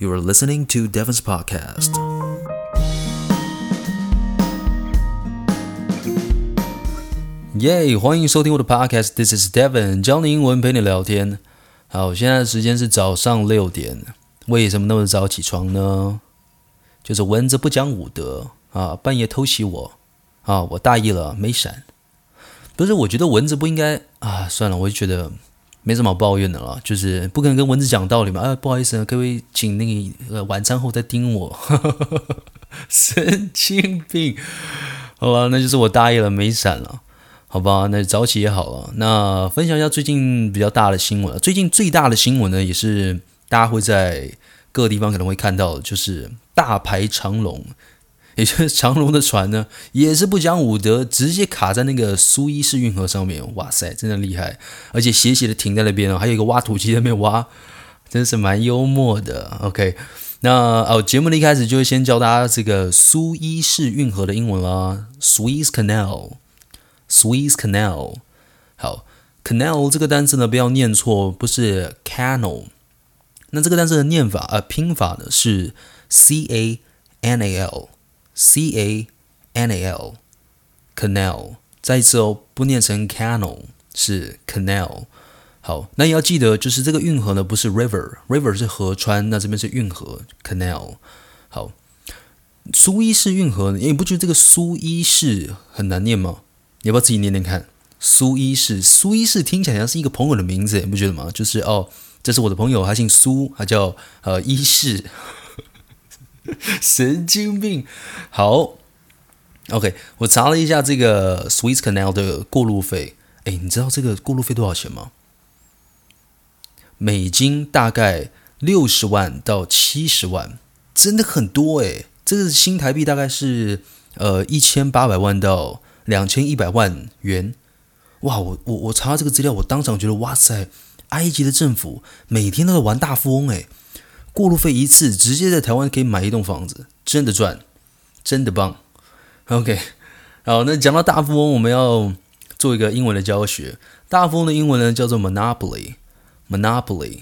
You are listening to Devon's podcast. 耶！Yeah, 欢迎收听我的 podcast. This is Devon，教你英文，陪你聊天。好，现在的时间是早上六点。为什么那么早起床呢？就是蚊子不讲武德啊，半夜偷袭我啊！我大意了，没闪。不是，我觉得蚊子不应该啊。算了，我就觉得没什么好抱怨的了。就是不可能跟蚊子讲道理嘛。啊，不好意思，各位，请那个晚餐后再叮我。神经病！好了，那就是我大意了，没闪了。好吧，那早起也好了。那分享一下最近比较大的新闻。最近最大的新闻呢，也是大家会在各个地方可能会看到，就是大排长龙，也就是长龙的船呢，也是不讲武德，直接卡在那个苏伊士运河上面。哇塞，真的厉害！而且斜斜的停在那边哦，还有一个挖土机在那边挖，真是蛮幽默的。OK，那哦，节目的一开始就会先教大家这个苏伊士运河的英文啦，Suez Canal。Suez Canal，好，Canal 这个单词呢，不要念错，不是 Canal。那这个单词的念法呃拼法呢是 C-A-N-A-L C A N A L canal，。再一次哦，不念成 Canal，是 Canal。好，那你要记得，就是这个运河呢不是 River，River 是河川，那这边是运河 Canal。好，苏伊士运河，你不觉得这个苏伊士很难念吗？你要不要自己念念看？苏伊士，苏伊士听起来像是一个朋友的名字，你不觉得吗？就是哦，这是我的朋友，他姓苏，他叫呃伊士，神经病。好，OK，我查了一下这个 Suez Canal 的过路费，哎，你知道这个过路费多少钱吗？美金大概六十万到七十万，真的很多哎，这个新台币大概是呃一千八百万到。两千一百万元，哇！我我我查到这个资料，我当场觉得哇塞，埃及的政府每天都在玩大富翁诶，过路费一次，直接在台湾可以买一栋房子，真的赚，真的棒。OK，好，那讲到大富翁，我们要做一个英文的教学。大富翁的英文呢叫做 Monopoly，Monopoly。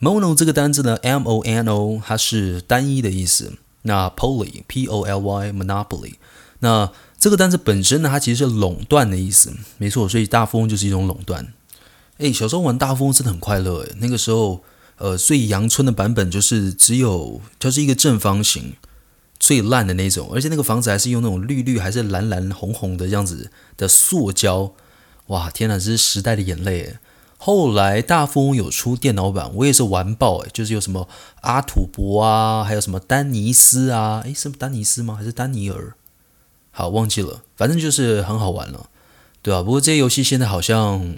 Mono 这个单字呢，M O N O，它是单一的意思。那 Poly，P O L Y，Monopoly，那。这个单词本身呢，它其实是垄断的意思，没错，所以大富翁就是一种垄断。诶，小时候玩大富翁真的很快乐诶，那个时候，呃，最阳春的版本就是只有就是一个正方形，最烂的那种，而且那个房子还是用那种绿绿还是蓝蓝红红的这样子的塑胶，哇，天哪，这是时代的眼泪。后来大富翁有出电脑版，我也是玩爆诶，就是有什么阿土伯啊，还有什么丹尼斯啊，诶，是不是丹尼斯吗？还是丹尼尔？好，忘记了，反正就是很好玩了，对啊，不过这些游戏现在好像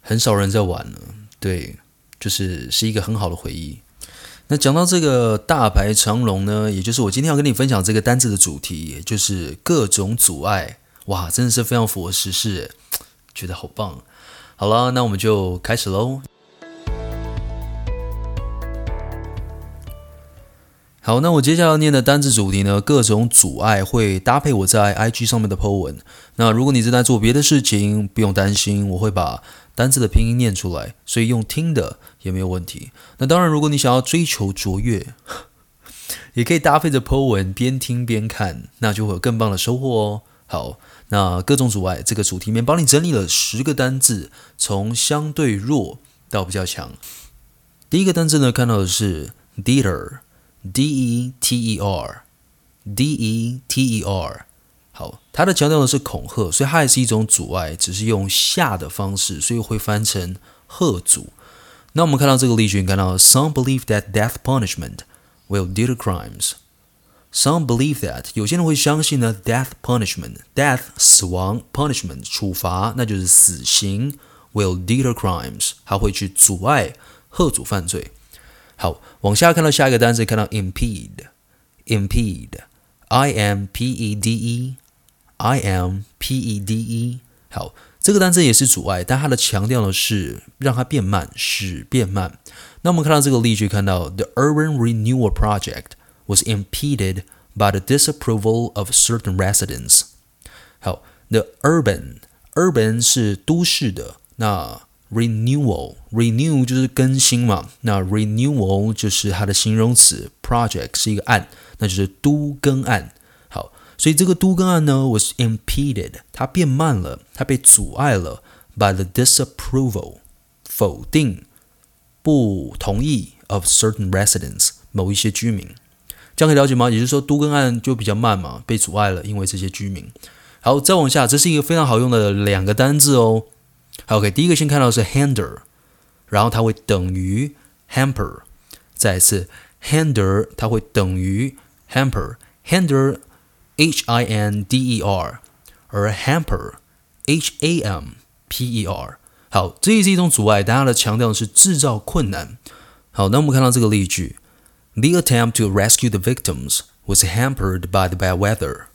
很少人在玩了，对，就是是一个很好的回忆。那讲到这个大排长龙呢，也就是我今天要跟你分享这个单字的主题，也就是各种阻碍。哇，真的是非常符合时事，觉得好棒。好了，那我们就开始喽。好，那我接下来要念的单字主题呢，各种阻碍会搭配我在 IG 上面的 po 文。那如果你正在做别的事情，不用担心，我会把单字的拼音念出来，所以用听的也没有问题。那当然，如果你想要追求卓越，也可以搭配着 po 文边听边看，那就会有更棒的收获哦。好，那各种阻碍这个主题面帮你整理了十个单字，从相对弱到比较强。第一个单字呢，看到的是 deter。D-E-T-E-R，D-E-T-E-R，它的强调的是恐吓，所以它也是一种阻碍，只是用吓的方式，所以会翻成吓阻。那我们看到这个例句，看到 Some believe that death punishment will deter crimes. Some believe that 有些人会相信呢，death punishment，death 死亡，punishment 处罚，那就是死刑，will deter crimes，它会去阻碍吓阻犯罪。好，往下看到下一个单词，看到 impede，impede，I M P E D E e，i m p e d e。好，这个单词也是阻碍，但它的强调的是让它变慢，使变慢。那我们看到这个例句，看到 the urban renewal project was impeded by the disapproval of certain residents。好，the urban，urban 是都市的，那 renewal，renew 就是更新嘛，那 renewal 就是它的形容词，project 是一个案，那就是都更案。所以这个都更案呢，was impeded，它变慢了，它被阻碍了，by the disapproval，否定、不同意 of certain residents，某一些居民。这样可以了解吗？也就是说，都更案就比较慢嘛，被阻碍了，因为这些居民。好，再往下，这是一个非常好用的两个单字哦。，OK，第一个先看到是 hinder，然后它会等于 hamper。再一次，hinder 它会等于 hamper，hander hamper，hinder，H-I-N-D-E-R，而 hamper，H-A-M-P-E-R。好，这也是一种阻碍，但它的强调的是制造困难。好，那我们看到这个例句：The attempt to rescue the victims was hampered by the bad weather.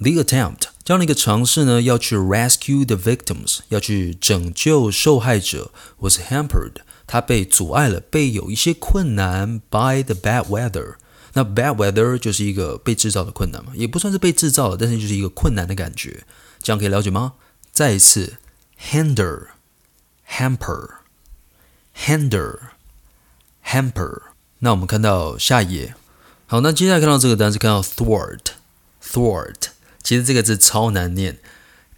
The attempt 这样的一个尝试呢，要去 rescue the victims，要去拯救受害者，was hampered，它被阻碍了，被有一些困难 by the bad weather。 那 bad weather 就是一个被制造的困难嘛，也不算是被制造的，但是就是一个困难的感觉。这样可以了解吗？再一次，hinder，hamper，hinder，hamper。那我们看到下一页，好，那接下来看到这个单词，看到 thwart，thwart。其实这个字超难念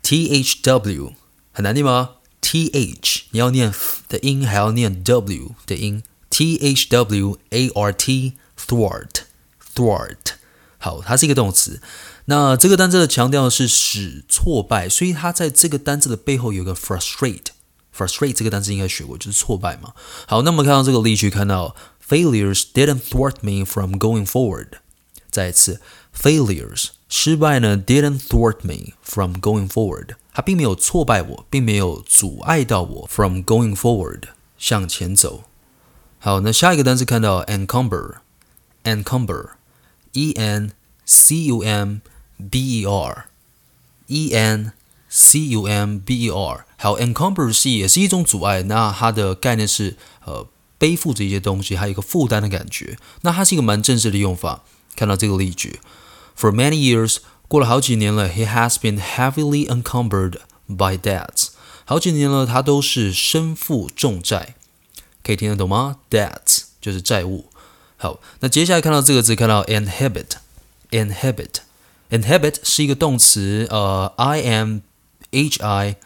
，T H W 很难念吗？T H 你要念的音，还要念 W 的音，T H W A R T thwart thwart。好，它是一个动词。那这个单词的强调是使挫败，所以它在这个单词的背后有个 frustrate frustrate 这个单词应该学过，就是挫败嘛。好，那么看到这个例句，看到 failures didn't thwart me from going forward。再一次 failures。失败呢，didn't thwart me from going forward。它并没有挫败我，并没有阻碍到我 from going forward 向前走。好，那下一个单词看到 encumber encumber，encumber，e n c u m b e r，e n c u m b e r。好，encumber 是也是一种阻碍，那它的概念是呃背负着一些东西，还有一个负担的感觉。那它是一个蛮正式的用法。看到这个例句。For many years，过了好几年了，he has been heavily encumbered by debts。好几年了，他都是身负重债，可以听得懂吗？Debts 就是债务。 好，那接下来看到这个字，看到 inhibit，inhibit，inhibit 是一个动词，呃，I M H I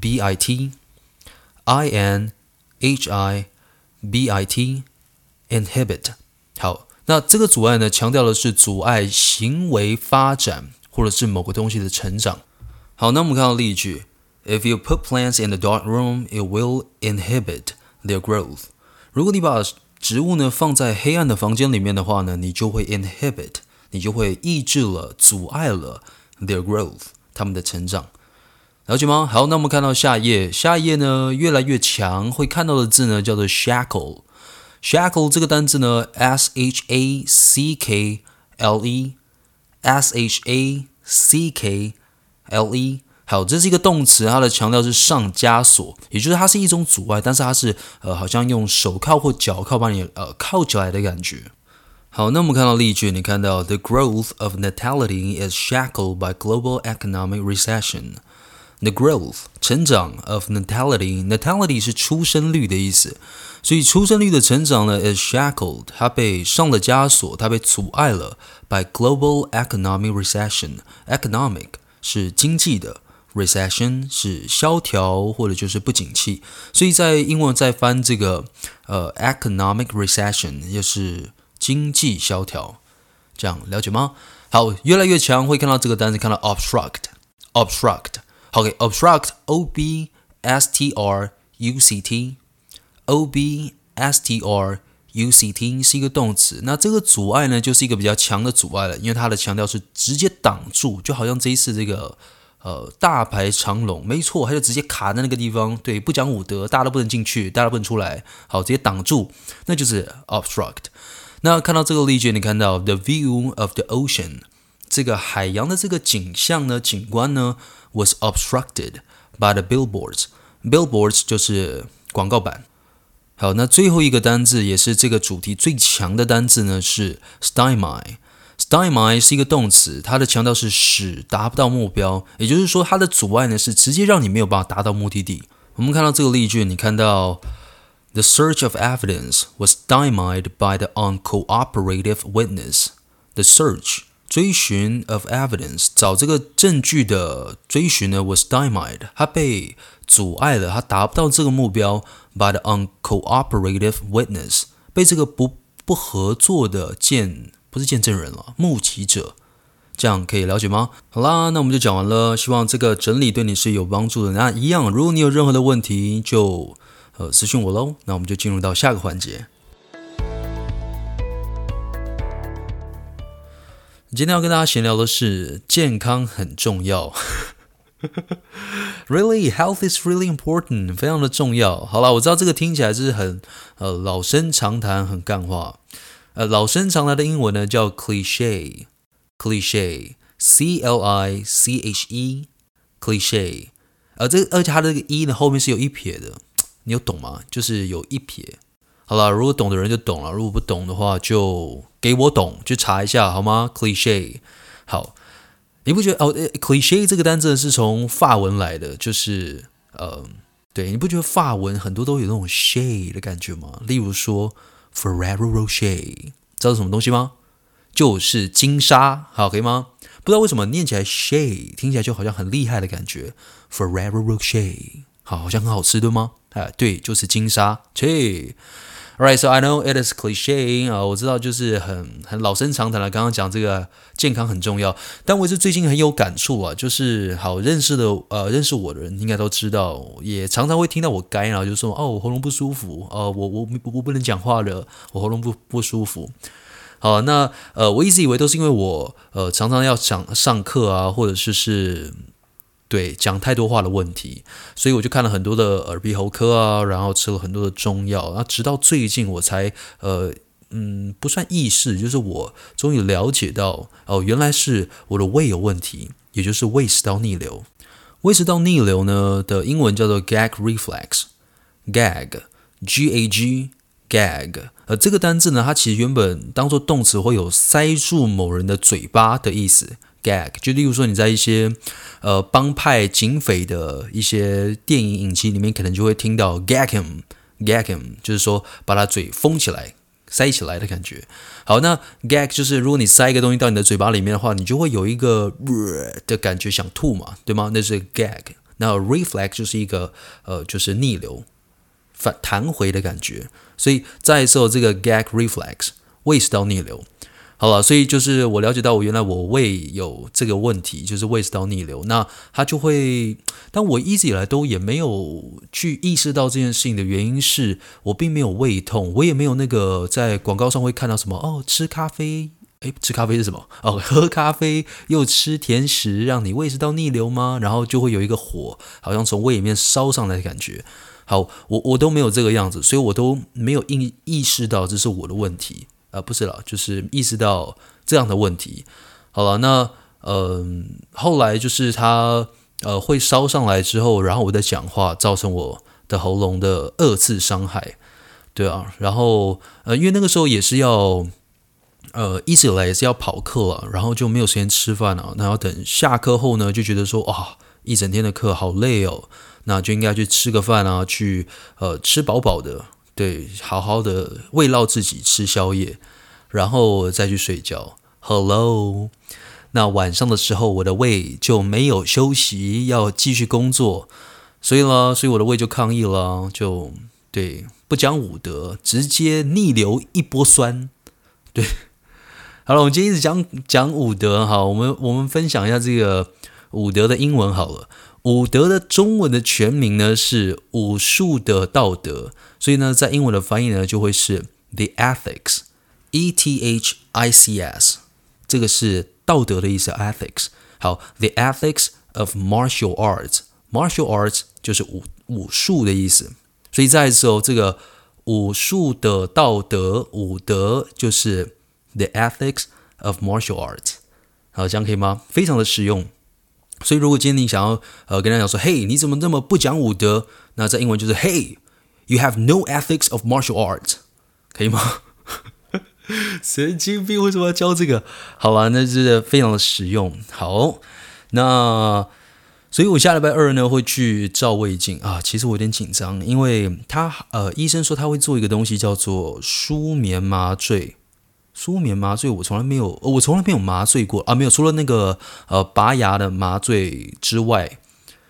B I T，I N H I B I T，inhibit。好。那这个阻碍呢，强调的是阻碍行为发展，或者是某个东西的成长。好，那我们看到例句：If you put plants in the dark room, it will inhibit their growth。如果你把 植物呢放在黑暗的房间里面的话呢，你就会 inhibit，你就会抑制了、阻碍了 their growth，它们的成长。了解吗？好，那我们看到下一页，下一页呢越来越强，会看到的字呢叫做 shackle。shackle 这个单词呢，s h a c k l e，s h a c k l e，好，这是一个动词，它的强调是上枷锁，也就是它是一种阻碍，但是它是呃，好像用手铐或脚铐把你呃铐起来的感觉。好，那我们看到例句，你看到 the growth of natality is shackled by global economic recession。The growth 成长 of natality，natality 是出生率的意思，所以出生率的成长呢 is shackled，它被上了枷锁，它被阻碍了 by global economic recession。economic 是经济的，recession 是萧条或者就是不景气，所以在英文再翻这个呃 economic recession 就是经济萧条，这样了解吗？好，越来越强会看到这个单词，看到 obstruct，obstruct。OK，obstruct，O B S T R U C T，O B S T R U C T 是一个动词。那这个阻碍呢，就是一个比较强的阻碍了，因为它的强调是直接挡住，就好像这一次这个呃大排长龙，没错，它就直接卡在那个地方，对，不讲武德，大家都不能进去，大家都不能出来，好，直接挡住，那就是 obstruct。那看到这个例句，你看到 the view of the ocean。这个海洋的这个景象呢，景观呢，was obstructed by the billboards。billboards 就是广告板。好，那最后一个单字也是这个主题最强的单字呢，是 stymie。Stymie 是一个动词，它的强调是使达不到目标，也就是说，它的阻碍呢是直接让你没有办法达到目的地。我们看到这个例句，你看到 The search of evidence was stymied by the uncooperative witness. The search 追寻 of evidence 找这个证据的追寻呢 was stymied，它被阻碍了，它达不到这个目标。By the uncooperative witness 被这个不不合作的见不是见证人了，目击者。这样可以了解吗？好啦，那我们就讲完了。希望这个整理对你是有帮助的。那一样，如果你有任何的问题，就呃私信我喽。那我们就进入到下个环节。今天要跟大家闲聊的是健康很重要。Really, health is really important，非常的重要。好啦，我知道这个听起来是很呃老生常谈，很干话。呃，老生常谈的英文呢叫 cliche。Cliche，C L I C H E，Cliche，呃，这而且它的这个 E 呢后面是有一撇的，你有懂吗？就是有一撇。好了，如果懂的人就懂了，如果不懂的话就给我懂，去查一下好吗？Cliche，好，你不觉得哦？Cliche 这个单词是从法文来的，就是呃，对，你不觉得法文很多都有那种 shade 的感觉吗？例如说 Ferrero Rocher，知道是什么东西吗？就是金沙，好，可以吗？不知道为什么念起来 Shay 听起来就好像很厉害的感觉。Ferrero Rocher，好，好像很好吃，对吗？哎，对，就是金沙。切 Right, so I know it is cliche 啊，我知道就是很很老生常谈了。刚刚讲这个健康很重要，但我是最近很有感触啊，就是好认识的呃认识我的人应该都知道，也常常会听到我干，然后就说哦，我喉咙不舒服，哦，我我我我不能讲话了，我喉咙不不舒服。好，那呃，我一直以为都是因为我呃常常要讲上课啊，或者是是对讲太多话的问题，所以我就看了很多的耳鼻喉科啊，然后吃了很多的中药，那直到最近我才呃嗯不算意识，就是我终于了解到哦，原来是我的胃有问题，也就是胃食道逆流。胃食道逆流呢的英文叫做 gag reflex，gag，g a g。gag，呃，这个单字呢，它其实原本当做动词会有塞住某人的嘴巴的意思。gag，就例如说你在一些呃帮派警匪的一些电影影集里面，可能就会听到 gag him，gag him，就是说把他嘴封起来、塞起来的感觉。好，那 gag 就是如果你塞一个东西到你的嘴巴里面的话，你就会有一个、的感觉，想吐嘛，对吗？那是 gag。那 reflex 就是一个呃，就是逆流。反弹回的感觉，所以再受这个 gag reflex 胃食道逆流，好了，所以就是我了解到我原来我胃有这个问题，就是胃食道逆流，那它就会，但我一直以来都也没有去意识到这件事情的原因是我并没有胃痛，我也没有那个在广告上会看到什么哦，吃咖啡，诶，吃咖啡是什么？哦，喝咖啡又吃甜食，让你胃食道逆流吗？然后就会有一个火，好像从胃里面烧上来的感觉。好，我我都没有这个样子，所以我都没有意意识到这是我的问题、呃，不是了，就是意识到这样的问题。好了，那嗯、后来就是他呃会烧上来之后，然后我在讲话，造成我的喉咙的二次伤害，对啊，然后呃，因为那个时候也是要呃一直以来也是要跑课啊，然后就没有时间吃饭啊，然后等下课后呢，就觉得说啊，一整天的课好累哦。那就应该去吃个饭啊，去呃吃饱饱的，对，好好的慰劳自己，吃宵夜，然后再去睡觉。Hello，那晚上的时候，我的胃就没有休息，要继续工作，所以呢，所以我的胃就抗议了，就对，不讲武德，直接逆流一波酸。对，好了，我们今天一直讲讲武德，好，我们我们分享一下这个武德的英文好了。武德的中文的全名呢是武术的道德，所以呢，在英文的翻译呢就会是 The Ethics，E T H I C S，这个是道德的意思，Ethics。好，The Ethics of Martial Arts，Martial Arts 就是武武术的意思，所以再一次哦，这个武术的道德，武德就是 The Ethics of Martial Arts。好，这样可以吗？非常的实用。所以，如果今天你想要呃跟他讲说，嘿，你怎么那么不讲武德？那在英文就是 Hey，you have no ethics of martial art，可以吗？神经病，为什么要教这个？好了，那是非常的实用。好，那所以我下礼拜二呢会去照胃镜啊。其实我有点紧张，因为他呃医生说他会做一个东西叫做舒眠麻醉。舒眠麻醉我从来没有，我从来没有麻醉过啊，没有除了那个呃拔牙的麻醉之外，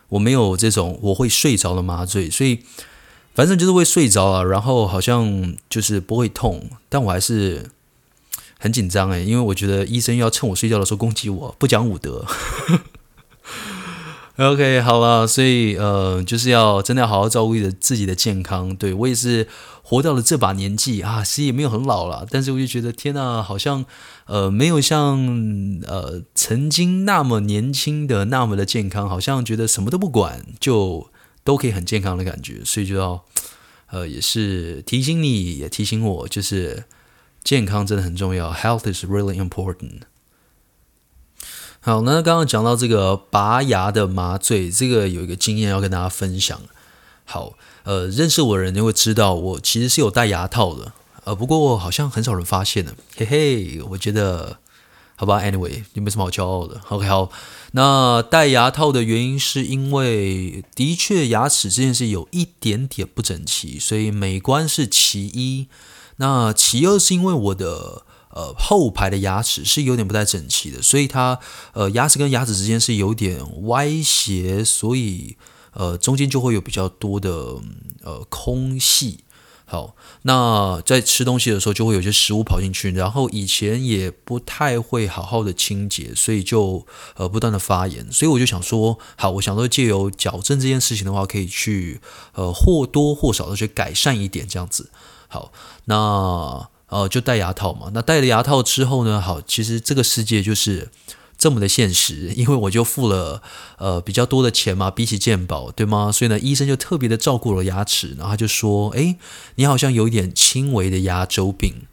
我没有这种我会睡着的麻醉，所以反正就是会睡着了，然后好像就是不会痛，但我还是很紧张诶，因为我觉得医生要趁我睡觉的时候攻击我，不讲武德。OK，好了，所以呃，就是要真的要好好照顾的自己的健康。对，我也是活到了这把年纪啊，其实也没有很老了，但是我就觉得天呐，好像呃没有像呃曾经那么年轻的那么的健康，好像觉得什么都不管就都可以很健康的感觉，所以就要呃也是提醒你也提醒我，就是健康真的很重要，Health is really important。好，那刚刚讲到这个拔牙的麻醉，这个有一个经验要跟大家分享。好，呃，认识我的人就会知道，我其实是有戴牙套的，呃，不过好像很少人发现的，嘿嘿。我觉得，好吧，anyway，也没什么好骄傲的。OK，好，那戴牙套的原因是因为，的确牙齿这件事有一点点不整齐，所以美观是其一。那其二是因为我的。呃，后排的牙齿是有点不太整齐的，所以它呃牙齿跟牙齿之间是有点歪斜，所以呃中间就会有比较多的呃空隙。好，那在吃东西的时候就会有些食物跑进去，然后以前也不太会好好的清洁，所以就呃不断的发炎。所以我就想说，好，我想说借由矫正这件事情的话，可以去呃或多或少的去改善一点这样子。好，那。呃，就戴牙套嘛。那戴了牙套之后呢？好，其实这个世界就是这么的现实，因为我就付了呃比较多的钱嘛，比起健保，对吗？所以呢，医生就特别的照顾了牙齿，然后他就说：“诶，你好像有一点轻微的牙周病。”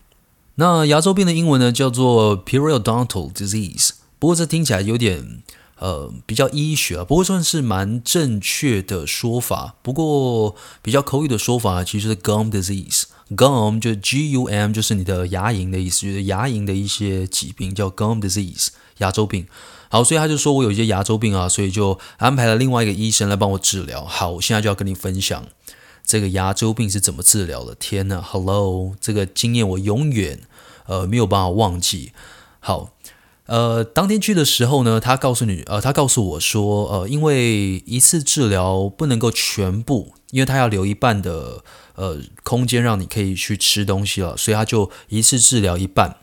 那牙周病的英文呢叫做 periodontal disease，不过这听起来有点呃比较医学啊，不过算是蛮正确的说法。不过比较口语的说法其实是 gum disease。Gum 就 G U M 就是你的牙龈的意思，就是牙龈的一些疾病叫 Gum disease 牙周病。好，所以他就说我有一些牙周病啊，所以就安排了另外一个医生来帮我治疗。好，我现在就要跟你分享这个牙周病是怎么治疗的。天呐，Hello，这个经验我永远呃没有办法忘记。好，呃，当天去的时候呢，他告诉你，呃，他告诉我说，呃，因为一次治疗不能够全部，因为他要留一半的。呃，空间让你可以去吃东西了，所以他就一次治疗一半。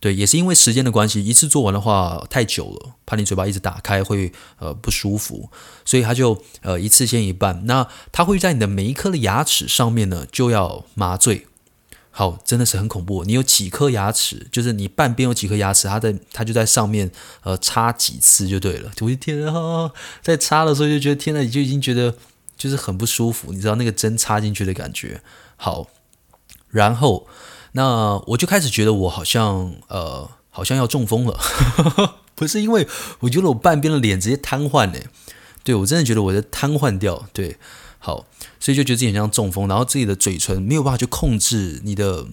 对，也是因为时间的关系，一次做完的话太久了，怕你嘴巴一直打开会呃不舒服，所以他就呃一次先一半。那他会在你的每一颗的牙齿上面呢就要麻醉。好，真的是很恐怖。你有几颗牙齿，就是你半边有几颗牙齿，他在他就在上面呃插几次就对了。我的天啊，在插的时候就觉得天呐，你就已经觉得。就是很不舒服，你知道那个针插进去的感觉。好，然后那我就开始觉得我好像呃，好像要中风了。不是因为我觉得我半边的脸直接瘫痪呢，对，我真的觉得我在瘫痪掉。对，好，所以就觉得自己很像中风，然后自己的嘴唇没有办法去控制你的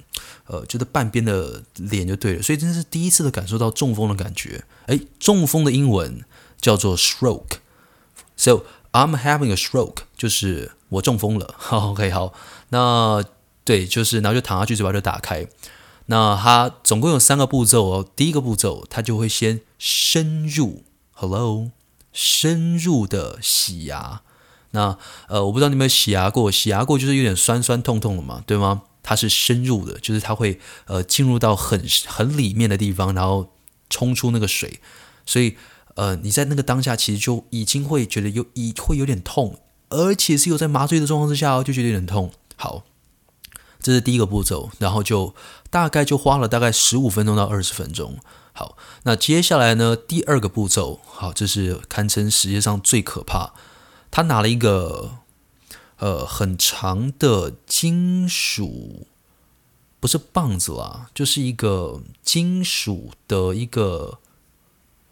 呃，就是半边的脸就对了。所以真的是第一次的感受到中风的感觉。诶，中风的英文叫做 stroke，so。I'm having a stroke，就是我中风了。好 OK，好，那对，就是然后就躺下去，嘴巴就打开。那它总共有三个步骤哦。第一个步骤，它就会先深入，Hello，深入的洗牙。那呃，我不知道你有没有洗牙过，洗牙过就是有点酸酸痛痛的嘛，对吗？它是深入的，就是它会呃进入到很很里面的地方，然后冲出那个水，所以。呃，你在那个当下其实就已经会觉得有，已会有点痛，而且是有在麻醉的状况之下哦，就觉得有点痛。好，这是第一个步骤，然后就大概就花了大概十五分钟到二十分钟。好，那接下来呢，第二个步骤，好，这是堪称世界上最可怕。他拿了一个呃很长的金属，不是棒子啦，就是一个金属的一个。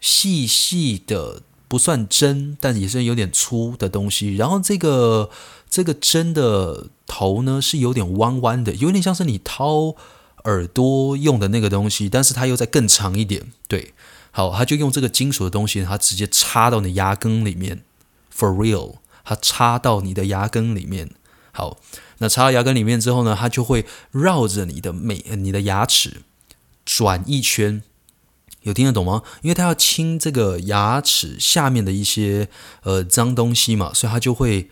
细细的不算针，但也是有点粗的东西。然后这个这个针的头呢是有点弯弯的，有点像是你掏耳朵用的那个东西，但是它又再更长一点。对，好，他就用这个金属的东西，它直接插到你牙根里面，for real，它插到你的牙根里面。好，那插到牙根里面之后呢，它就会绕着你的每你的牙齿转一圈。有听得懂吗？因为它要清这个牙齿下面的一些呃脏东西嘛，所以它就会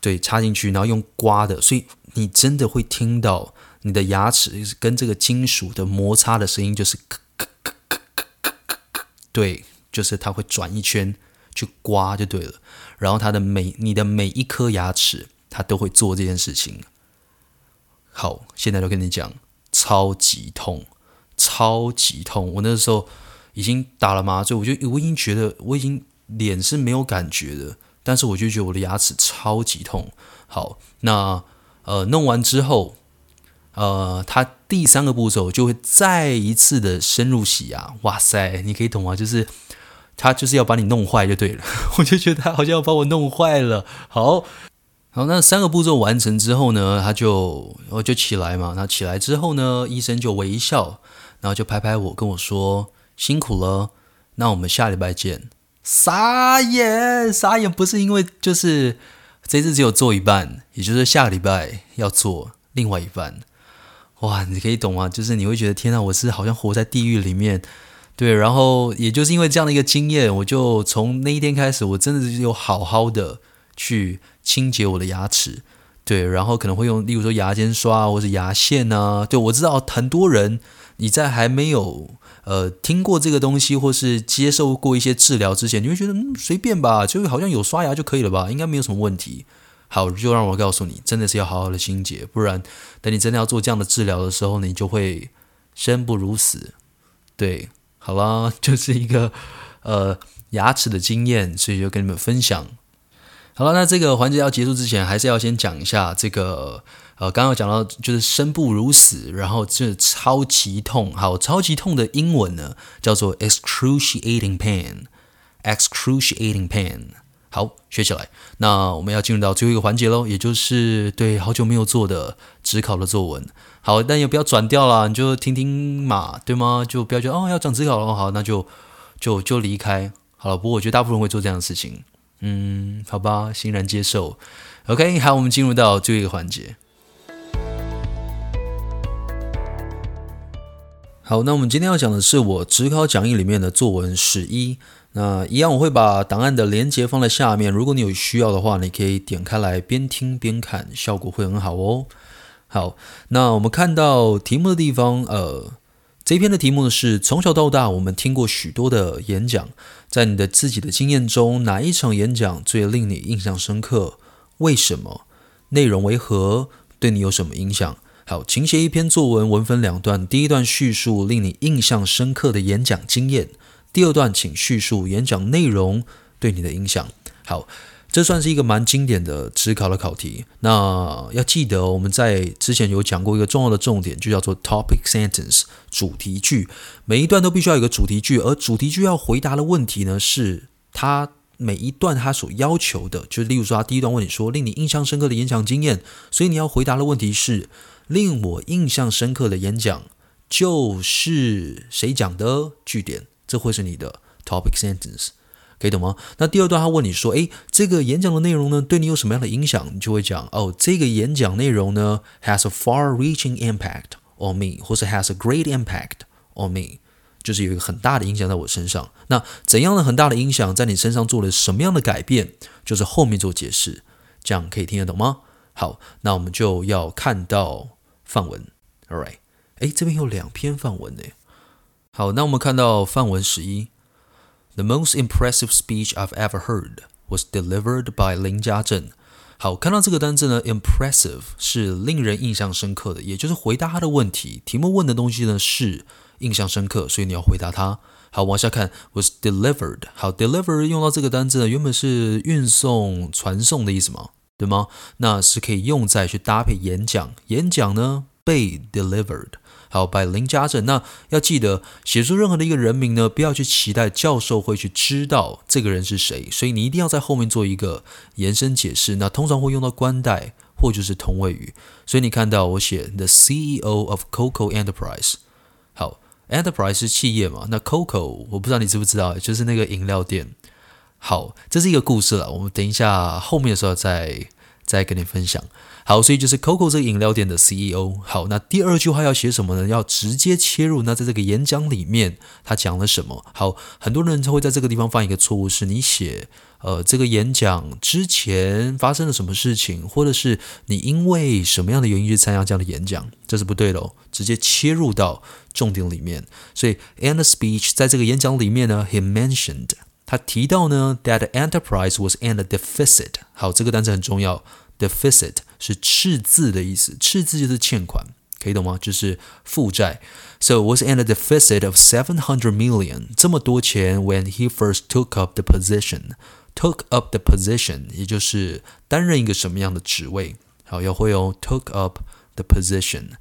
对插进去，然后用刮的，所以你真的会听到你的牙齿跟这个金属的摩擦的声音，就是咔咔咔咔咔咔咔，对，就是它会转一圈去刮就对了。然后它的每你的每一颗牙齿，它都会做这件事情。好，现在就跟你讲，超级痛，超级痛，我那时候。已经打了麻醉，我就我已经觉得我已经脸是没有感觉的，但是我就觉得我的牙齿超级痛。好，那呃弄完之后，呃，他第三个步骤就会再一次的深入洗牙。哇塞，你可以懂吗？就是他就是要把你弄坏就对了。我就觉得他好像要把我弄坏了。好，好，那三个步骤完成之后呢，他就我就起来嘛。那起来之后呢，医生就微笑，然后就拍拍我，跟我说。辛苦了，那我们下礼拜见。傻眼，傻眼，不是因为就是这次只有做一半，也就是下个礼拜要做另外一半。哇，你可以懂吗？就是你会觉得天呐，我是好像活在地狱里面。对，然后也就是因为这样的一个经验，我就从那一天开始，我真的是有好好的去清洁我的牙齿。对，然后可能会用，例如说牙尖刷或者牙线啊。对，我知道很多人你在还没有。呃，听过这个东西，或是接受过一些治疗之前，你会觉得嗯，随便吧，就好像有刷牙就可以了吧，应该没有什么问题。好，就让我告诉你，真的是要好好的清洁，不然等你真的要做这样的治疗的时候，你就会生不如死。对，好啦，就是一个呃牙齿的经验，所以就跟你们分享。好了，那这个环节要结束之前，还是要先讲一下这个。呃，刚刚讲到就是生不如死，然后这超级痛。好，超级痛的英文呢叫做 excruciating pain，excruciating pain。好，学起来。那我们要进入到最后一个环节喽，也就是对好久没有做的职考的作文。好，但也不要转掉了，你就听听嘛，对吗？就不要觉得哦要讲职考了，好，那就就就离开。好了，不过我觉得大部分人会做这样的事情。嗯，好吧，欣然接受。OK，好，我们进入到最后一个环节。好，那我们今天要讲的是我职考讲义里面的作文十一。那一样，我会把档案的连接放在下面。如果你有需要的话，你可以点开来边听边看，效果会很好哦。好，那我们看到题目的地方，呃，这篇的题目呢是：从小到大，我们听过许多的演讲，在你的自己的经验中，哪一场演讲最令你印象深刻？为什么？内容为何？对你有什么影响？好，请写一篇作文，文分两段。第一段叙述令你印象深刻的演讲经验，第二段请叙述演讲内容对你的影响。好，这算是一个蛮经典的指考的考题。那要记得，我们在之前有讲过一个重要的重点，就叫做 topic sentence 主题句。每一段都必须要有个主题句，而主题句要回答的问题呢，是它每一段它所要求的。就例如说，它第一段问你说令你印象深刻的演讲经验，所以你要回答的问题是。令我印象深刻的演讲就是谁讲的？句点，这会是你的 topic sentence，可以懂吗？那第二段他问你说：“诶，这个演讲的内容呢，对你有什么样的影响？”你就会讲：“哦，这个演讲内容呢，has a far-reaching impact on me，或是 has a great impact on me，就是有一个很大的影响在我身上。那怎样的很大的影响在你身上做了什么样的改变？就是后面做解释，这样可以听得懂吗？好，那我们就要看到。范文，All right，诶，这边有两篇范文呢。好，那我们看到范文十一，The most impressive speech I've ever heard was delivered by 林家正。好，看到这个单字呢，impressive 是令人印象深刻的，也就是回答他的问题，题目问的东西呢是印象深刻，所以你要回答他。好，往下看，was delivered。好，deliver 用到这个单字呢，原本是运送、传送的意思吗？对吗？那是可以用在去搭配演讲。演讲呢，被 delivered。好，by 林家正。那要记得，写出任何的一个人名呢，不要去期待教授会去知道这个人是谁。所以你一定要在后面做一个延伸解释。那通常会用到关代或者是同位语。所以你看到我写 the CEO of Coco Enterprise。好，Enterprise 是企业嘛？那 Coco 我不知道你知不知道，就是那个饮料店。好，这是一个故事了，我们等一下后面的时候再再跟你分享。好，所以就是 Coco 这个饮料店的 CEO。好，那第二句话要写什么呢？要直接切入。那在这个演讲里面，他讲了什么？好，很多人会在这个地方犯一个错误，是你写呃这个演讲之前发生了什么事情，或者是你因为什么样的原因去参加这样的演讲，这是不对的哦。直接切入到重点里面。所以 in the speech，在这个演讲里面呢，he mentioned，他提到呢，that the enterprise was in a deficit。好，这个单词很重要，deficit。是赤字的意思，赤字就是欠款，可以懂吗？就是负债。So was in a deficit of seven hundred million，这么多钱。When he first took up the position，took up the position，也就是担任一个什么样的职位？好，要会哦，took up the position。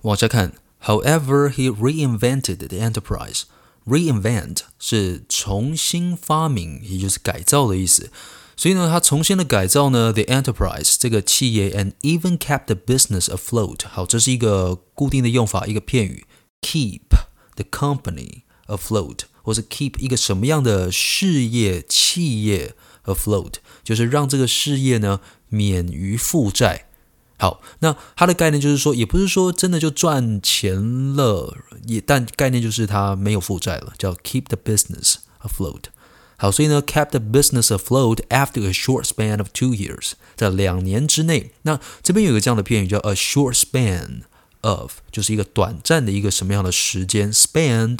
往下看，However, he reinvented the enterprise。 Reinvent 是重新发明，也就是改造的意思。所以呢，他重新的改造呢，the enterprise 这个企业，and even kept the business afloat。好，这是一个固定的用法，一个片语，keep the company afloat，或是 keep 一个什么样的事业企业 afloat，就是让这个事业呢免于负债。好，那它的概念就是说，也不是说真的就赚钱了，也但概念就是它没有负债了，叫 keep the business afloat。好，所以呢，kept the business afloat after a short span of two years，在两年之内。那这边有个这样的片语叫 a short span of，就是一个短暂的一个什么样的时间？span，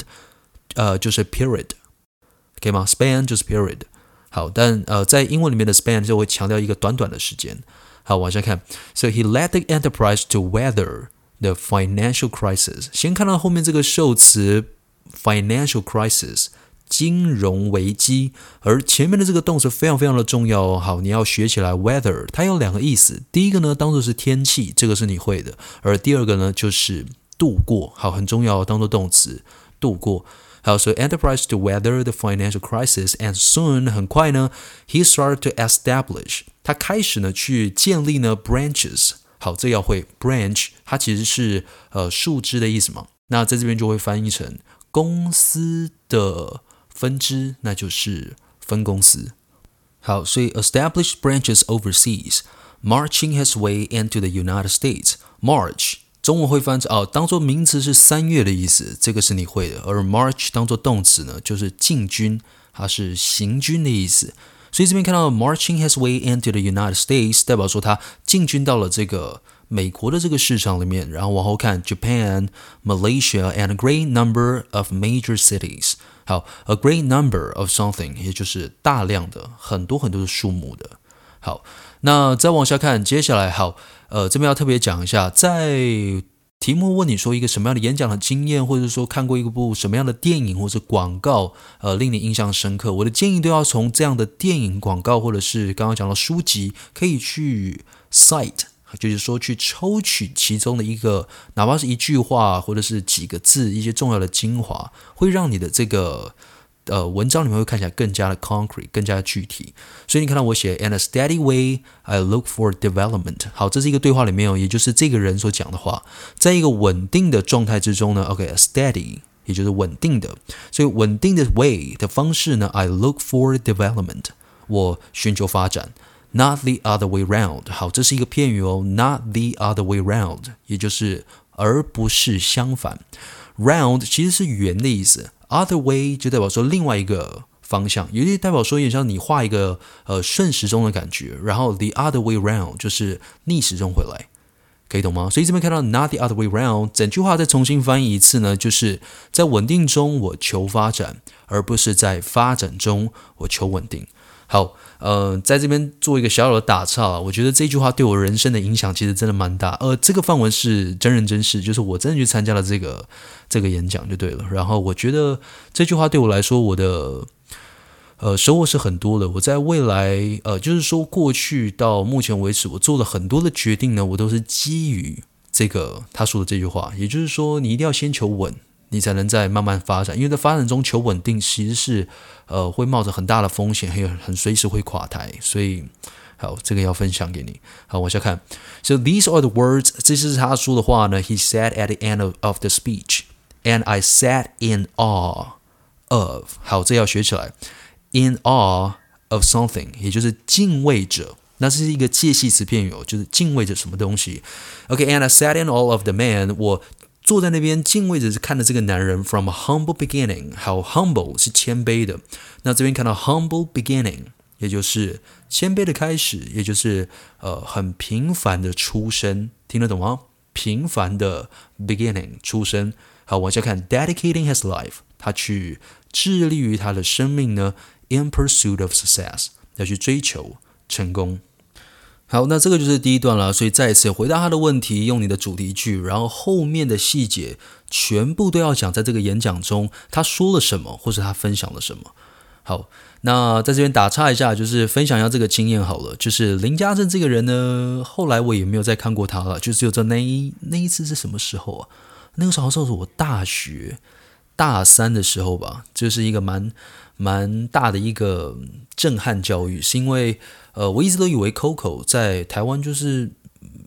呃，就是 period，可以吗？span 就是 period。好，但呃，在英文里面的 span 就会强调一个短短的时间。好，往下看。So he led the enterprise to weather the financial crisis。先看到后面这个受词 financial crisis。金融危机，而前面的这个动词非常非常的重要哦。好，你要学起来。Weather 它有两个意思，第一个呢当做是天气，这个是你会的；而第二个呢就是度过，好，很重要，当做动词度过。好，所以 enterprise to weather the financial crisis，and soon 很快呢，he started to establish， 他开始呢去建立呢 branches。好，这要会 branch，它其实是呃树枝的意思嘛。那在这边就会翻译成公司的。分支，那就是分公司。好，所以 establish branches overseas, marching his way into the United States. March 中文会翻成哦，当做名词是三月的意思，这个是你会的。而 march 当做动词呢，就是进军，它是行军的意思。所以这边看到 marching his way into the United States，代表说他进军到了这个美国的这个市场里面。然后往后看 Japan, Malaysia, and a great number of major cities。好，a great number of something，也就是大量的很多很多的数目的。好，那再往下看，接下来好，呃，这边要特别讲一下，在题目问你说一个什么样的演讲的经验，或者说看过一部什么样的电影或者广告，呃，令你印象深刻，我的建议都要从这样的电影、广告，或者是刚刚讲到书籍，可以去 cite。就是说，去抽取其中的一个，哪怕是一句话，或者是几个字，一些重要的精华，会让你的这个呃文章里面会看起来更加的 concrete，更加的具体。所以你看到我写 In a steady way, I look for development。好，这是一个对话里面哦，也就是这个人所讲的话，在一个稳定的状态之中呢，OK，a steady，也就是稳定的。所以稳定的 way 的方式呢，I look for development，我寻求发展。Not the other way round。好，这是一个片语哦。Not the other way round，也就是而不是相反。Round 其实是圆的意思，other way 就代表说另外一个方向，也就代表说有点像你画一个呃顺时钟的感觉。然后 the other way round 就是逆时钟回来，可以懂吗？所以这边看到 not the other way round，整句话再重新翻译一次呢，就是在稳定中我求发展，而不是在发展中我求稳定。好，呃，在这边做一个小小的打岔，我觉得这句话对我人生的影响其实真的蛮大。呃，这个范文是真人真事，就是我真的去参加了这个这个演讲就对了。然后我觉得这句话对我来说，我的呃收获是很多的。我在未来，呃，就是说过去到目前为止，我做了很多的决定呢，我都是基于这个他说的这句话，也就是说，你一定要先求稳。你才能再慢慢发展，因为在发展中求稳定其实是，呃，会冒着很大的风险，还有很随时会垮台，所以，好，这个要分享给你。好，往下看。So these are the words，这是他说的话呢。He said at the end of of the speech，and I sat in awe of。好，这要学起来。In awe of something，也就是敬畏者。那这是一个介系词片语，就是敬畏着什么东西。OK，and、okay, I sat in awe of the man，我坐在那边敬畏着，看着这个男人 from a humble beginning，还有 humble 是谦卑的。那这边看到 humble beginning，也就是谦卑的开始，也就是呃很平凡的出身，听得懂吗？平凡的 beginning 出身。好，往下看，dedicating his life，他去致力于他的生命呢，in pursuit of success，要去追求成功。好，那这个就是第一段了。所以再一次回答他的问题，用你的主题句，然后后面的细节全部都要讲，在这个演讲中他说了什么，或者他分享了什么。好，那在这边打岔一下，就是分享一下这个经验好了。就是林家正这个人呢，后来我也没有再看过他了，就只有在那一那一次是什么时候啊？那个时候好像是我大学大三的时候吧，就是一个蛮蛮大的一个震撼教育，是因为。呃，我一直都以为 Coco 在台湾就是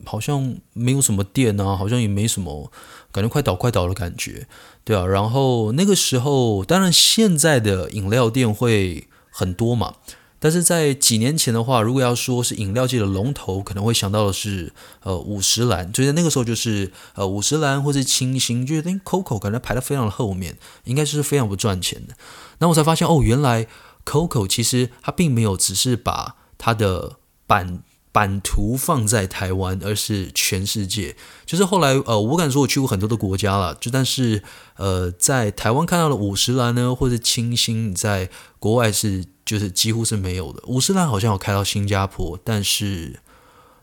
好像没有什么店啊，好像也没什么，感觉快倒快倒的感觉，对啊。然后那个时候，当然现在的饮料店会很多嘛，但是在几年前的话，如果要说是饮料界的龙头，可能会想到的是呃五十岚，就在那个时候就是呃五十岚或是清新，就觉得 Coco 感觉排得非常的后面，应该是非常不赚钱的。那我才发现哦，原来 Coco 其实它并没有只是把它的版版图放在台湾，而是全世界。就是后来，呃，我敢说我去过很多的国家了，就但是，呃，在台湾看到的五十岚呢，或者清新，在国外是就是几乎是没有的。五十岚好像有开到新加坡，但是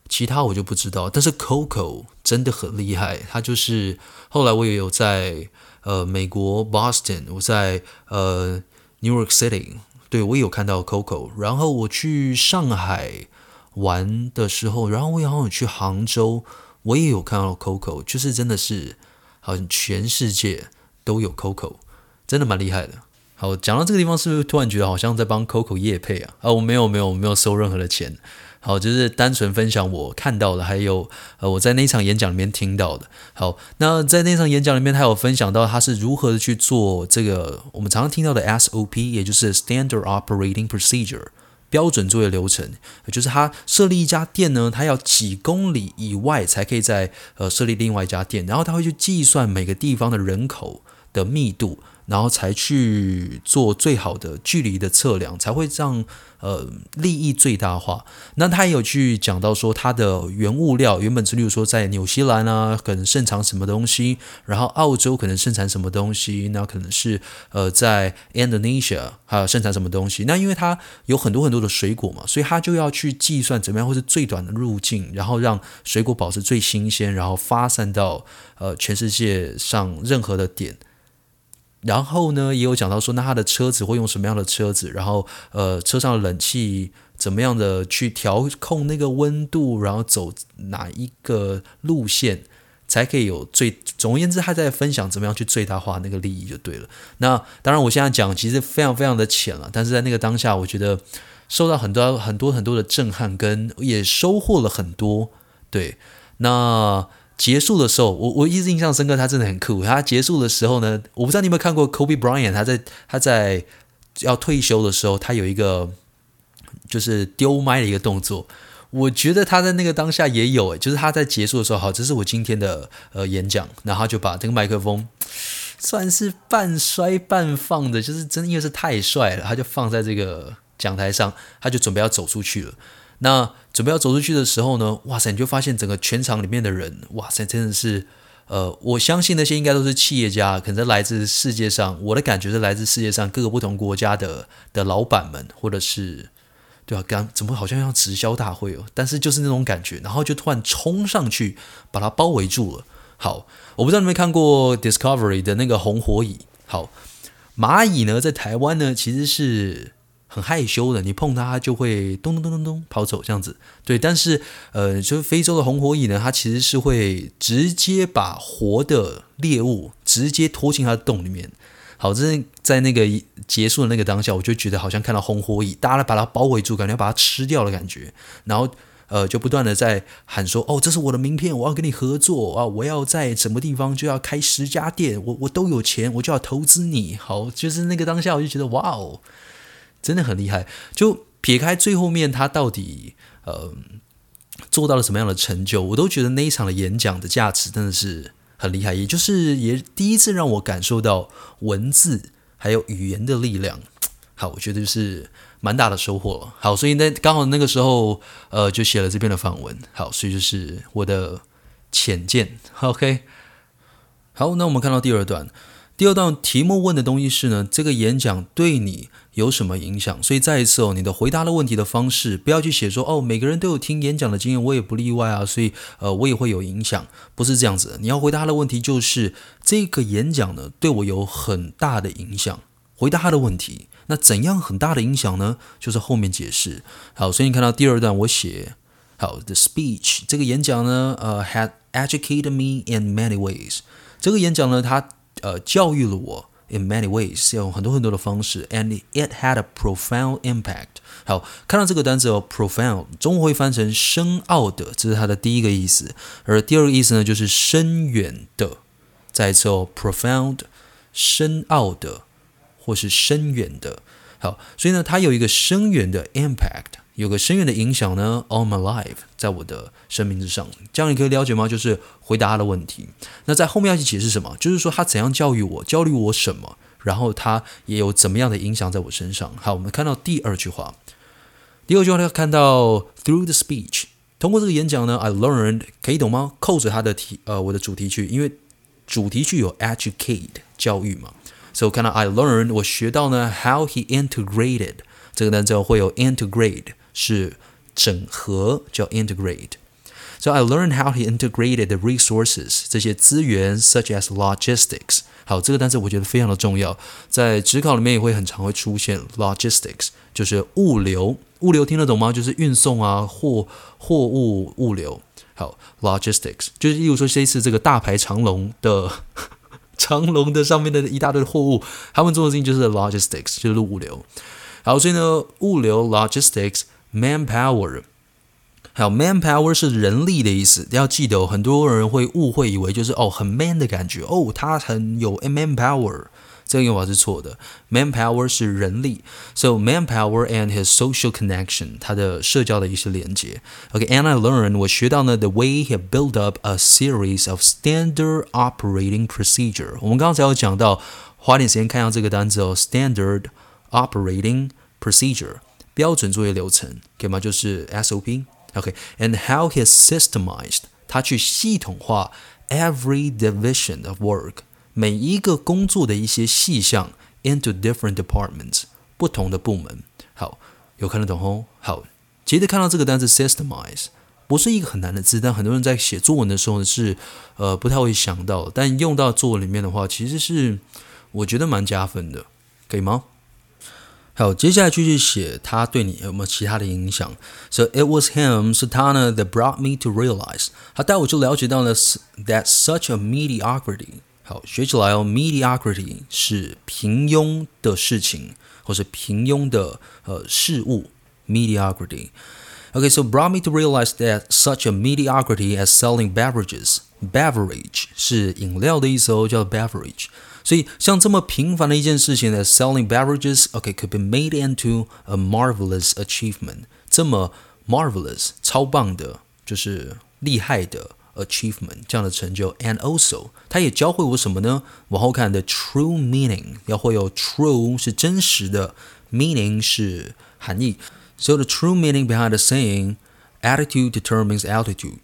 其他我就不知道。但是 Coco 真的很厉害，他就是后来我也有在呃美国 Boston，我在呃 New York City。对，我有看到 Coco，然后我去上海玩的时候，然后我也好像有去杭州，我也有看到 Coco，就是真的是好像全世界都有 Coco，真的蛮厉害的。好，讲到这个地方，是不是突然觉得好像在帮 Coco 夜配啊？啊，我没有没有没有收任何的钱。好，就是单纯分享我看到的，还有呃我在那场演讲里面听到的。好，那在那场演讲里面，他有分享到他是如何去做这个我们常常听到的 SOP，也就是 Standard Operating Procedure 标准作业流程，就是他设立一家店呢，他要几公里以外才可以在呃设立另外一家店，然后他会去计算每个地方的人口的密度。然后才去做最好的距离的测量，才会让呃利益最大化。那他也有去讲到说，他的原物料原本是，例如说在纽西兰啊，可能盛产什么东西，然后澳洲可能盛产什么东西，那可能是呃在 Indonesia 还有盛产什么东西。那因为它有很多很多的水果嘛，所以他就要去计算怎么样会是最短的路径，然后让水果保持最新鲜，然后发散到呃全世界上任何的点。然后呢，也有讲到说，那他的车子会用什么样的车子？然后，呃，车上的冷气怎么样的去调控那个温度？然后走哪一个路线才可以有最？总而言之，他在分享怎么样去最大化那个利益就对了。那当然，我现在讲其实非常非常的浅了，但是在那个当下，我觉得受到很多很多很多的震撼，跟也收获了很多。对，那。结束的时候，我我一直印象深刻，他真的很酷。他结束的时候呢，我不知道你有没有看过 Kobe Bryant，他在他在要退休的时候，他有一个就是丢麦的一个动作。我觉得他在那个当下也有，就是他在结束的时候，好，这是我今天的呃演讲，然后就把这个麦克风算是半摔半放的，就是真的因为是太帅了，他就放在这个讲台上，他就准备要走出去了。那准备要走出去的时候呢，哇塞，你就发现整个全场里面的人，哇塞，真的是，呃，我相信那些应该都是企业家，可能来自世界上，我的感觉是来自世界上各个不同国家的的老板们，或者是，对啊，刚怎么好像要直销大会哦，但是就是那种感觉，然后就突然冲上去把它包围住了。好，我不知道你们看过 Discovery 的那个红火蚁，好，蚂蚁呢，在台湾呢，其实是。很害羞的，你碰它，就会咚咚咚咚咚跑走这样子。对，但是呃，就是非洲的红火蚁呢，它其实是会直接把活的猎物直接拖进它的洞里面。好，这是在那个结束的那个当下，我就觉得好像看到红火蚁，大家把它包围住，感觉要把它吃掉的感觉。然后呃，就不断的在喊说：“哦，这是我的名片，我要跟你合作啊！我要在什么地方就要开十家店，我我都有钱，我就要投资你。”好，就是那个当下，我就觉得哇哦。真的很厉害，就撇开最后面他到底呃做到了什么样的成就，我都觉得那一场的演讲的价值真的是很厉害，也就是也第一次让我感受到文字还有语言的力量。好，我觉得就是蛮大的收获了。好，所以那刚好那个时候呃就写了这篇的访文。好，所以就是我的浅见。OK。好，那我们看到第二段。第二段题目问的东西是呢，这个演讲对你有什么影响？所以再一次哦，你的回答的问题的方式，不要去写说哦，每个人都有听演讲的经验，我也不例外啊，所以呃，我也会有影响，不是这样子。你要回答他的问题就是这个演讲呢，对我有很大的影响。回答他的问题，那怎样很大的影响呢？就是后面解释。好，所以你看到第二段我写好，the speech 这个演讲呢，呃，had educated me in many ways。这个演讲呢，它呃教育了我 in many ways，用很多很多的方式，and it had a profound impact。好，看到这个单词哦，profound，中文会翻成深奥的，这是它的第一个意思，而第二个意思呢，就是深远的。再一次哦，profound，深奥的，或是深远的。好，所以呢，它有一个深远的 impact。有个深远的影响呢，on my life，在我的生命之上，这样你可以了解吗？就是回答他的问题。那在后面要去解释什么？就是说他怎样教育我，教育我什么，然后他也有怎么样的影响在我身上。好，我们看到第二句话，第二句话要看到 through the speech，通过这个演讲呢，I learned，可以懂吗？扣着他的题，呃，我的主题句，因为主题句有 educate 教育嘛，所以我看到 I learned，我学到呢，how he integrated，这个单词会有 integrate。是整合，叫 integrate。So I learned how he integrated the resources，这些资源，such as logistics。好，这个单词我觉得非常的重要，在职考里面也会很常会出现 logistics，就是物流。物流听得懂吗？就是运送啊，货货物物流。好，logistics 就是例如说这一次这个大排长龙的 长龙的上面的一大堆货物，他们做的事情就是 logistics，就是物流。好，所以呢，物流 logistics。Manpower，还有 manpower 是人力的意思。要记得，很多人会误会以为就是哦很 man 的感觉哦，他很有 manpower，这个用法是错的。Manpower 是人力，so manpower and his social connection，他的社交的一些连接。OK，and、okay, I learned 我学到呢，the way he built up a series of standard operating procedure。我们刚才有讲到，花点时间看一下这个单词哦，standard operating procedure。 标准作业流程，可以吗？就是 SOP。OK，and、how he systemized，他去系统化 every division of work，每一个工作的一些细项 into different departments，不同的部门。好，有看得懂哦。好，接着看到这个单词 systemize，不是一个很难的字，但很多人在写作文的时候是呃不太会想到，但用到作文里面的话，其实是我觉得蛮加分的，可以吗？好，接下来继续写他对你有没有其他的影响？So it was him，是他呢，that brought me to realize，他带我就了解到了 that such a mediocrity。好，学起来哦，mediocrity 是平庸的事情，或是平庸的呃事物，mediocrity。OK，so brought me to realize that such a mediocrity as selling beverages，beverage 是饮料的意思哦，叫 beverage。 所以，像这么平凡的一件事情呢，selling beverages，OK，could be made into a marvelous achievement。这么 marvelous，超棒的，就是厉害的 achievement，这样的成就。And also，它也教会我什么呢？往后看的 true meaning，要会有 true 是真实的，meaning 是含义。So the true meaning behind the saying，attitude determines altitude。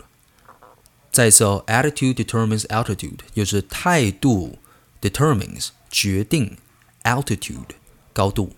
再说，attitude determines altitude，就是态度。 determines 决定 altitude 高度，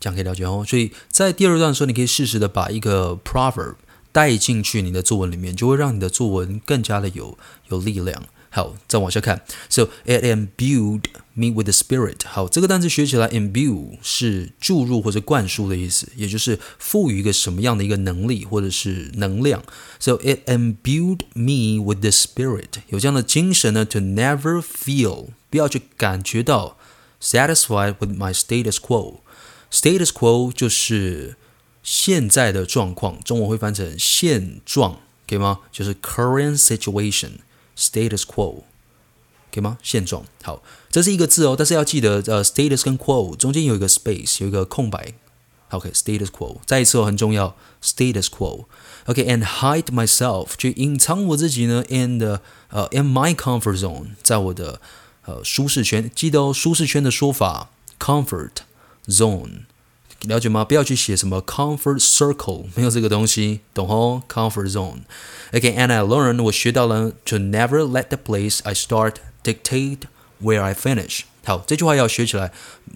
这样可以了解哦。所以在第二段的时候，你可以适时的把一个 proverb 带进去你的作文里面，就会让你的作文更加的有有力量。好，再往下看。So it imbued me with the spirit。好，这个单词学起来，imbue 是注入或者灌输的意思，也就是赋予一个什么样的一个能力或者是能量。So it imbued me with the spirit。有这样的精神呢，to never feel，不要去感觉到 satisfied with my status quo。status quo 就是现在的状况，中文会翻成现状，可以吗？就是 current situation。 Status quo，可以吗？现状。好，这是一个字哦，但是要记得，呃，status 跟 quo 中间有一个 space，有一个空白。OK，status quo，再一次哦，很重要，status quo。OK，and hide myself，去隐藏我自己呢，in the 呃、uh, in my comfort zone，在我的呃舒适圈。记得哦，舒适圈的说法，comfort zone，了解吗？不要去写什么 comfort circle，没有这个东西，懂哦？comfort zone。OK，and I learned，我学到了 to never let the place I start dictate where I finish。好，这句话要学起来。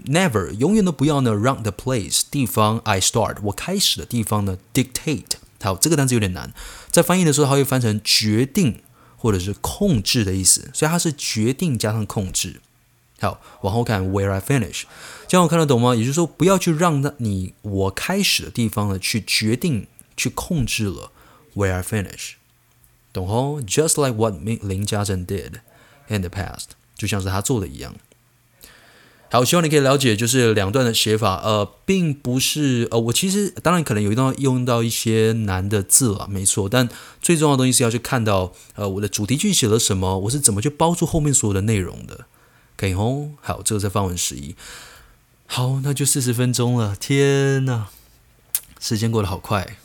Never，永远都不要呢，让 the place 地方 I start 我开始的地方呢 dictate。好，这个单词有点难，在翻译的时候它会翻成决定或者是控制的意思，所以它是决定加上控制。好，往后看 where I finish，这样我看得懂吗？也就是说，不要去让你我开始的地方呢去决定去控制了 where I finish，懂吼？Just like what 林家正 did in the past，就像是他做的一样。好，希望你可以了解，就是两段的写法，呃，并不是，呃，我其实当然可能有一段用到一些难的字了，没错，但最重要的东西是要去看到，呃，我的主题句写了什么，我是怎么去包住后面所有的内容的，可以吼，好，这个在范文十一，好，那就四十分钟了，天呐，时间过得好快。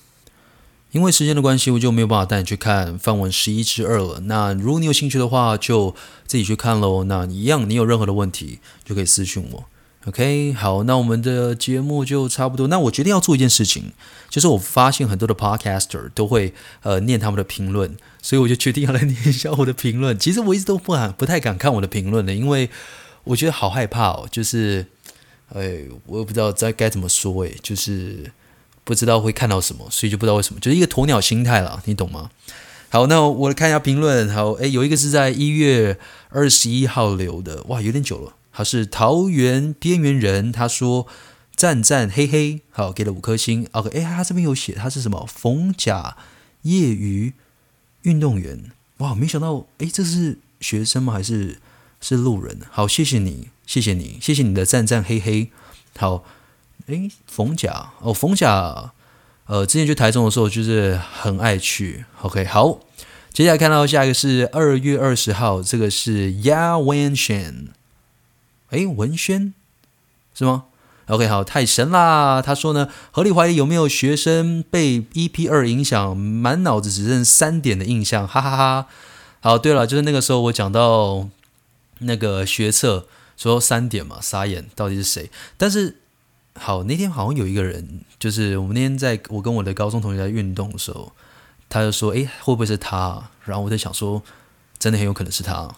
因为时间的关系，我就没有办法带你去看范文十一之二了。那如果你有兴趣的话，就自己去看喽。那一样，你有任何的问题就可以私信我。OK，好，那我们的节目就差不多。那我决定要做一件事情，就是我发现很多的 Podcaster 都会呃念他们的评论，所以我就决定要来念一下我的评论。其实我一直都不敢不太敢看我的评论的，因为我觉得好害怕哦。就是，哎，我也不知道该该怎么说，哎，就是。不知道会看到什么，所以就不知道为什么，就是一个鸵鸟心态了，你懂吗？好，那我来看一下评论。好，诶，有一个是在一月二十一号留的，哇，有点久了。他是桃园边缘人，他说赞赞嘿嘿，好，给了五颗星。OK，诶，他这边有写他是什么逢甲业余运动员，哇，没想到，诶，这是学生吗？还是是路人？好，谢谢你，谢谢你，谢谢你的赞赞嘿嘿，好。诶，逢甲哦，逢甲，呃，之前去台中的时候就是很爱去。OK，好，接下来看到下一个是二月二十号，这个是 Yawen Shen 哎，文轩是吗？OK，好，太神啦！他说呢，合理怀疑有没有学生被 EP 二影响，满脑子只剩三点的印象，哈哈哈哈。好，对了，就是那个时候我讲到那个学测说三点嘛，傻眼，到底是谁？但是。好，那天好像有一个人，就是我们那天在我跟我的高中同学在运动的时候，他就说：“诶，会不会是他？”然后我在想说，真的很有可能是他，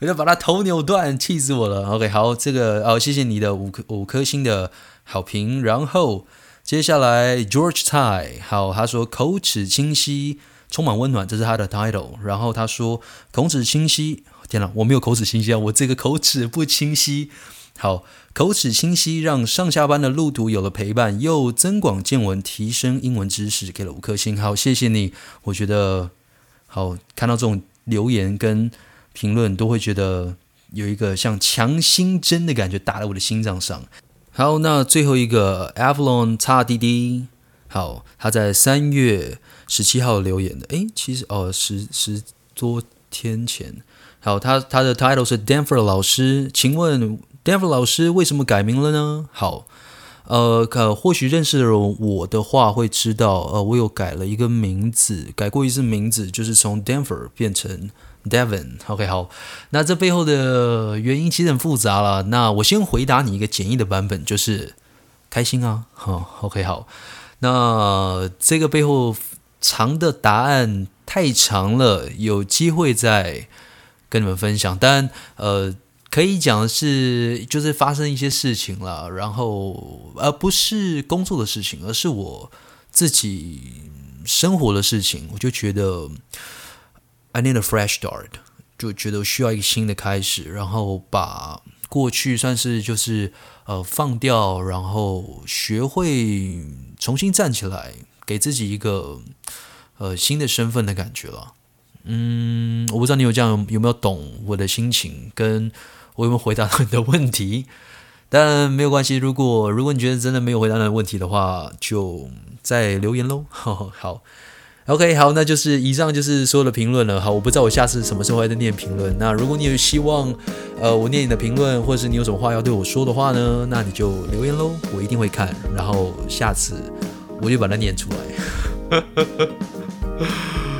我就把他头扭断，气死我了。OK，好，这个哦，谢谢你的五颗五颗星的好评。然后接下来 George Tai，好，他说口齿清晰，充满温暖，这是他的 title。然后他说口齿清晰，天哪，我没有口齿清晰啊，我这个口齿不清晰。好，口齿清晰，让上下班的路途有了陪伴，又增广见闻，提升英文知识，给了五颗星。好，谢谢你。我觉得，好，看到这种留言跟评论，都会觉得有一个像强心针的感觉打在我的心脏上。好，那最后一个 Avalon 叉滴滴，好，他在三月十七号留言的。诶，其实哦，十十多天前。好，他他的 title 是 Danfer 老师，请问。Denver 老师为什么改名了呢？好，呃，可或许认识的人我的话会知道，呃，我有改了一个名字，改过一次名字，就是从 Denver 变成 Devin。OK，好，那这背后的原因其实很复杂了。那我先回答你一个简易的版本，就是开心啊。好，OK，好，那这个背后长的答案太长了，有机会再跟你们分享。但呃。可以讲的是，就是发生一些事情了，然后而不是工作的事情，而是我自己生活的事情。我就觉得 I need a fresh start，就觉得需要一个新的开始，然后把过去算是就是呃放掉，然后学会重新站起来，给自己一个呃新的身份的感觉了。嗯，我不知道你有这样有没有懂我的心情跟。我有没有回答到你的问题？但没有关系。如果如果你觉得真的没有回答到问题的话，就再留言喽。好，OK，好，那就是以上就是所有的评论了。好，我不知道我下次什么时候还在念评论。那如果你有希望，呃，我念你的评论，或者是你有什么话要对我说的话呢，那你就留言喽，我一定会看，然后下次我就把它念出来。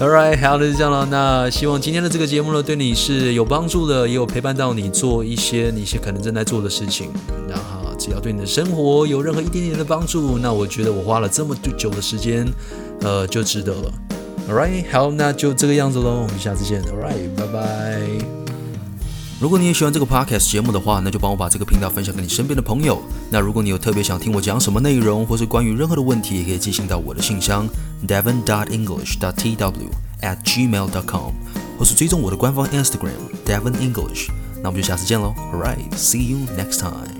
Alright，好，那就这样了。那希望今天的这个节目呢，对你是有帮助的，也有陪伴到你做一些你可能正在做的事情。然后只要对你的生活有任何一点点的帮助，那我觉得我花了这么久的时间。呃，就值得了。Alright，好，那就这个样子喽，我们下次见。Alright，拜拜。如果你也喜欢这个 Podcast 节目的话，那就帮我把这个频道分享给你身边的朋友。那如果你有特别想听我讲什么内容，或是关于任何的问题，也可以寄信到我的信箱 devin dot english dot tw at gmail dot com，或是追踪我的官方 Instagram devin english。那我们就下次见喽。Alright，see you next time。